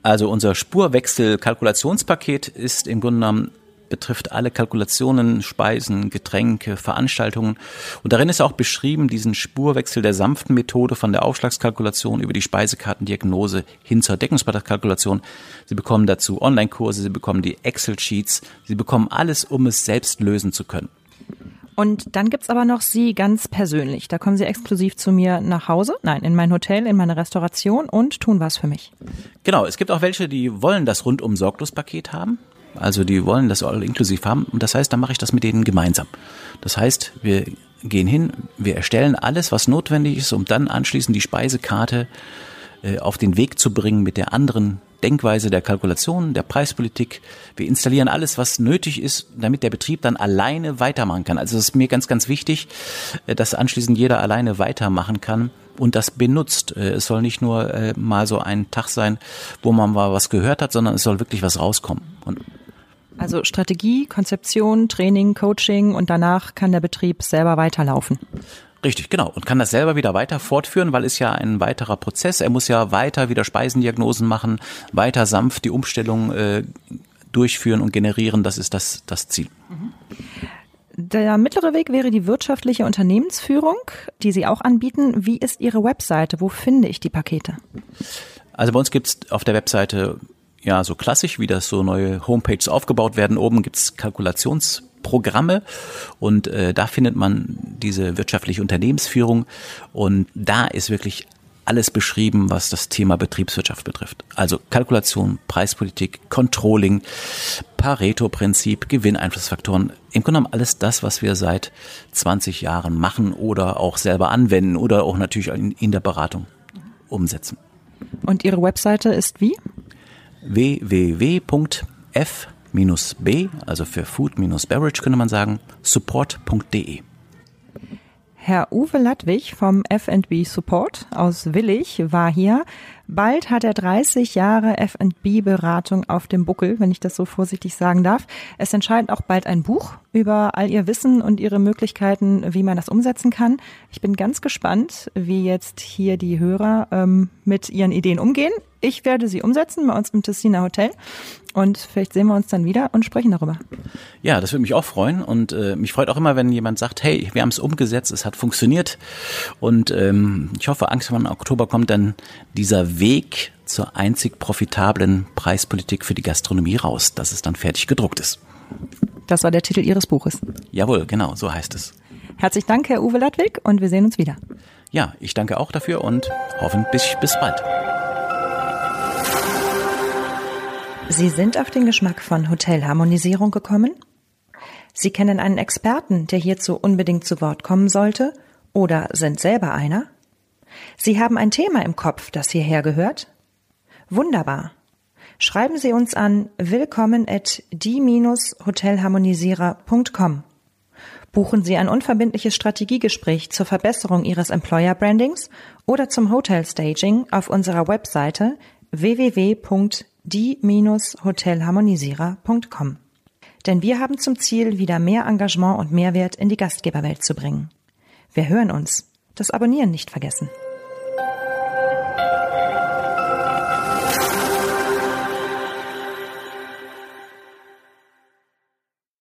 Also unser Spurwechsel-Kalkulationspaket ist im Grunde genommen betrifft alle Kalkulationen, Speisen, Getränke, Veranstaltungen. Und darin ist auch beschrieben, diesen Spurwechsel der sanften Methode von der Aufschlagskalkulation über die Speisekartendiagnose hin zur Deckungsbeitragskalkulation. Sie bekommen dazu Online-Kurse, Sie bekommen die Excel-Sheets, Sie bekommen alles, um es selbst lösen zu können. Und dann gibt's aber noch Sie ganz persönlich. Da kommen Sie exklusiv zu mir nach Hause, nein, in mein Hotel, in meine Restauration und tun was für mich. Genau, es gibt auch welche, die wollen das rundum sorglos Paket haben. Also die wollen das all inklusiv haben und das heißt, dann mache ich das mit denen gemeinsam. Das heißt, wir gehen hin, wir erstellen alles, was notwendig ist, um dann anschließend die Speisekarte äh, auf den Weg zu bringen mit der anderen Denkweise der Kalkulation, der Preispolitik. Wir installieren alles, was nötig ist, damit der Betrieb dann alleine weitermachen kann. Also es ist mir ganz, ganz wichtig, äh, dass anschließend jeder alleine weitermachen kann und das benutzt. Äh, es soll nicht nur mal so ein Tag sein, wo man mal was gehört hat, sondern es soll wirklich was rauskommen. Und also Strategie, Konzeption, Training, Coaching und danach kann der Betrieb selber weiterlaufen. Richtig, genau. Und kann das selber wieder weiter fortführen, weil es ja ein weiterer Prozess. Er muss ja weiter wieder Speisendiagnosen machen, weiter sanft die Umstellung äh, durchführen und generieren. Das ist das, das Ziel. Der mittlere Weg wäre die wirtschaftliche Unternehmensführung, die Sie auch anbieten. Wie ist Ihre Webseite? Wo finde ich die Pakete? Also bei uns gibt es auf der Webseite ja so klassisch, wie das so neue Homepages aufgebaut werden. Oben gibt's Kalkulationsprogramme und äh, da findet man diese wirtschaftliche Unternehmensführung und da ist wirklich alles beschrieben, was das Thema Betriebswirtschaft betrifft. Also Kalkulation, Preispolitik, Controlling, Pareto-Prinzip, Gewinneinflussfaktoren. Im Grunde genommen alles das, was wir seit 20 Jahren machen oder auch selber anwenden oder auch natürlich in, in der Beratung umsetzen. Und Ihre Webseite ist wie? www.f-b, also für Food-Beverage könnte man sagen, support.de. Herr Uwe Ladwig vom F&B Support aus Willig war hier. Bald hat er 30 Jahre F&B-Beratung auf dem Buckel, wenn ich das so vorsichtig sagen darf. Es entscheidet auch bald ein Buch über all Ihr Wissen und Ihre Möglichkeiten, wie man das umsetzen kann. Ich bin ganz gespannt, wie jetzt hier die Hörer ähm, mit ihren Ideen umgehen. Ich werde sie umsetzen bei uns im Tessiner Hotel und vielleicht sehen wir uns dann wieder und sprechen darüber. Ja, das würde mich auch freuen und äh, mich freut auch immer, wenn jemand sagt, hey, wir haben es umgesetzt, es hat funktioniert und ähm, ich hoffe, Angst, wenn Oktober kommt dann dieser Weg zur einzig profitablen Preispolitik für die Gastronomie raus, dass es dann fertig gedruckt ist. Das war der Titel Ihres Buches. Jawohl, genau, so heißt es. Herzlichen Dank, Herr Uwe Ladwig, und wir sehen uns wieder. Ja, ich danke auch dafür und hoffentlich bis bald. Sie sind auf den Geschmack von Hotelharmonisierung gekommen? Sie kennen einen Experten, der hierzu unbedingt zu Wort kommen sollte? Oder sind selber einer? Sie haben ein Thema im Kopf, das hierher gehört? Wunderbar. Schreiben Sie uns an willkommen at die-hotelharmonisierer.com. Buchen Sie ein unverbindliches Strategiegespräch zur Verbesserung Ihres Employer Brandings oder zum Hotel Staging auf unserer Webseite www.die-hotelharmonisierer.com. Denn wir haben zum Ziel, wieder mehr Engagement und Mehrwert in die Gastgeberwelt zu bringen. Wir hören uns. Das Abonnieren nicht vergessen.